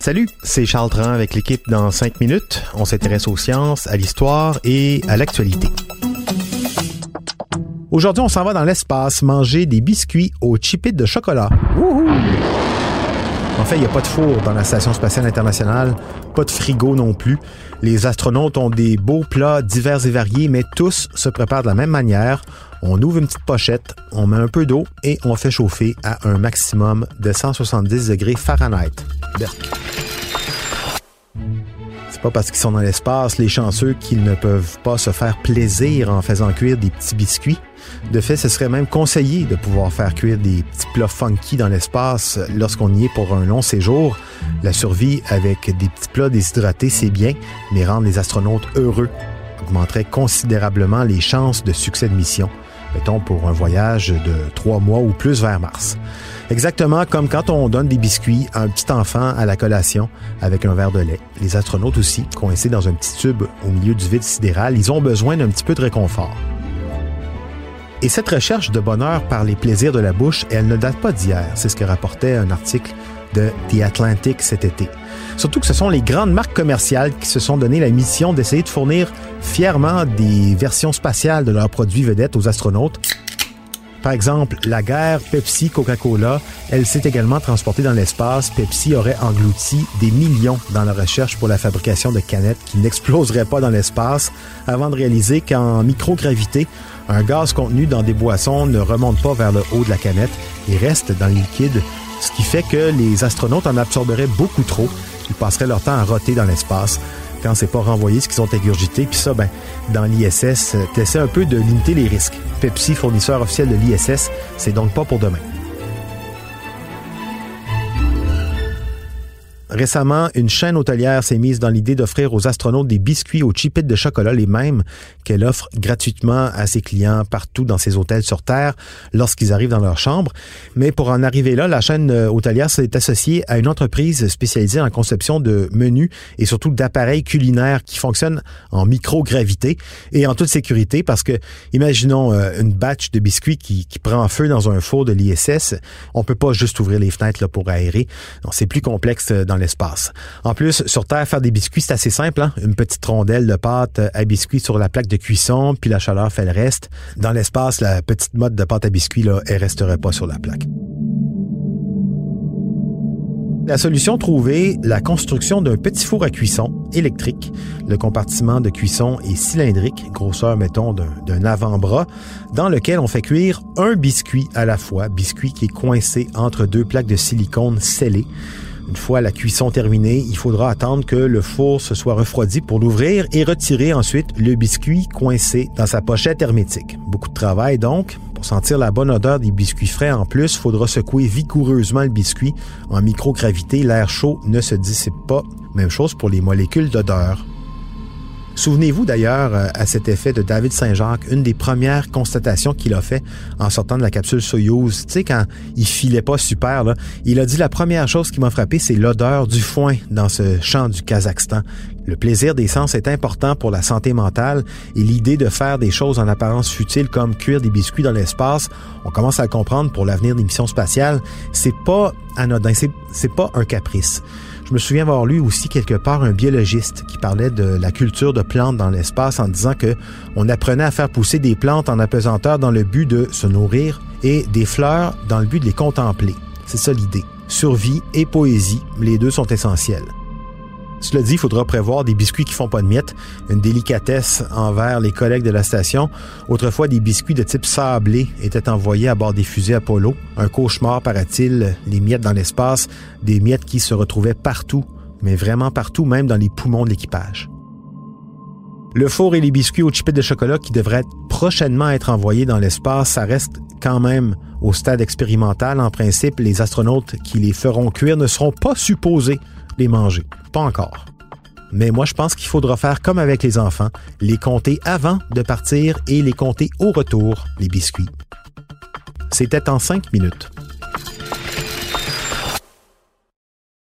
Salut, c'est Charles Tran avec l'équipe dans 5 minutes. On s'intéresse aux sciences, à l'histoire et à l'actualité. Aujourd'hui, on s'en va dans l'espace manger des biscuits aux chipites de chocolat. En fait, il n'y a pas de four dans la Station spatiale internationale, pas de frigo non plus. Les astronautes ont des beaux plats divers et variés, mais tous se préparent de la même manière. On ouvre une petite pochette, on met un peu d'eau et on fait chauffer à un maximum de 170 degrés Fahrenheit. C'est pas parce qu'ils sont dans l'espace les chanceux qu'ils ne peuvent pas se faire plaisir en faisant cuire des petits biscuits. De fait, ce serait même conseillé de pouvoir faire cuire des petits plats funky dans l'espace lorsqu'on y est pour un long séjour. La survie avec des petits plats déshydratés, c'est bien, mais rendre les astronautes heureux augmenterait considérablement les chances de succès de mission mettons pour un voyage de trois mois ou plus vers Mars. Exactement comme quand on donne des biscuits à un petit enfant à la collation avec un verre de lait. Les astronautes aussi, coincés dans un petit tube au milieu du vide sidéral, ils ont besoin d'un petit peu de réconfort. Et cette recherche de bonheur par les plaisirs de la bouche, elle ne date pas d'hier. C'est ce que rapportait un article de The Atlantic cet été. Surtout que ce sont les grandes marques commerciales qui se sont donné la mission d'essayer de fournir fièrement des versions spatiales de leurs produits vedettes aux astronautes. Par exemple, la guerre Pepsi Coca-Cola, elle s'est également transportée dans l'espace. Pepsi aurait englouti des millions dans la recherche pour la fabrication de canettes qui n'exploseraient pas dans l'espace avant de réaliser qu'en microgravité, un gaz contenu dans des boissons ne remonte pas vers le haut de la canette et reste dans le liquide, ce qui fait que les astronautes en absorberaient beaucoup trop ils passeraient leur temps à roter dans l'espace quand c'est pas renvoyé ce qu'ils ont ingurgité. Puis ça, ben, dans l'ISS, t'essaies un peu de limiter les risques. Pepsi, fournisseur officiel de l'ISS, c'est donc pas pour demain. Récemment, une chaîne hôtelière s'est mise dans l'idée d'offrir aux astronautes des biscuits aux chipites de chocolat, les mêmes qu'elle offre gratuitement à ses clients partout dans ses hôtels sur Terre lorsqu'ils arrivent dans leur chambre. Mais pour en arriver là, la chaîne euh, hôtelière s'est associée à une entreprise spécialisée en conception de menus et surtout d'appareils culinaires qui fonctionnent en microgravité et en toute sécurité parce que, imaginons euh, une batch de biscuits qui, prend feu dans un four de l'ISS. On peut pas juste ouvrir les fenêtres pour aérer. C'est plus complexe euh, dans En plus, sur Terre, faire des biscuits, c'est assez simple. Hein? Une petite rondelle de pâte à biscuits sur la plaque de cuisson, puis la chaleur fait le reste. Dans l'espace, la petite mode de pâte à biscuits, là, elle resterait pas sur la plaque. La solution trouvée, la construction d'un petit four à cuisson électrique. Le compartiment de cuisson est cylindrique, grosseur, mettons, d'un avant-bras, dans lequel on fait cuire un biscuit à la fois, biscuit qui est coincé entre deux plaques de silicone scellées. Une fois la cuisson terminée, il faudra attendre que le four se soit refroidi pour l'ouvrir et retirer ensuite le biscuit coincé dans sa pochette hermétique. Beaucoup de travail donc. Pour sentir la bonne odeur des biscuits frais en plus, il faudra secouer vigoureusement le biscuit. En microgravité, l'air chaud ne se dissipe pas. Même chose pour les molécules d'odeur. Souvenez-vous d'ailleurs euh, à cet effet de David Saint-Jacques, une des premières constatations qu'il a fait en sortant de la capsule Soyouz. Tu sais, quand il filait pas super, là, il a dit la première chose qui m'a frappé, c'est l'odeur du foin dans ce champ du Kazakhstan. Le plaisir des sens est important pour la santé mentale et l'idée de faire des choses en apparence futiles comme cuire des biscuits dans l'espace, on commence à le comprendre pour l'avenir des missions spatiales. C'est pas anodin, c'est pas un caprice. Je me souviens avoir lu aussi quelque part un biologiste qui parlait de la culture de plantes dans l'espace en disant que on apprenait à faire pousser des plantes en apesanteur dans le but de se nourrir et des fleurs dans le but de les contempler. C'est ça l'idée. Survie et poésie, les deux sont essentiels. Cela dit, il faudra prévoir des biscuits qui font pas de miettes, une délicatesse envers les collègues de la station. Autrefois, des biscuits de type sablé étaient envoyés à bord des fusées Apollo. Un cauchemar, paraît-il, les miettes dans l'espace, des miettes qui se retrouvaient partout, mais vraiment partout, même dans les poumons de l'équipage. Le four et les biscuits aux chipettes de chocolat qui devraient prochainement être envoyés dans l'espace, ça reste quand même au stade expérimental. En principe, les astronautes qui les feront cuire ne seront pas supposés les manger. Pas encore. Mais moi, je pense qu'il faudra faire comme avec les enfants, les compter avant de partir et les compter au retour, les biscuits. C'était en cinq minutes.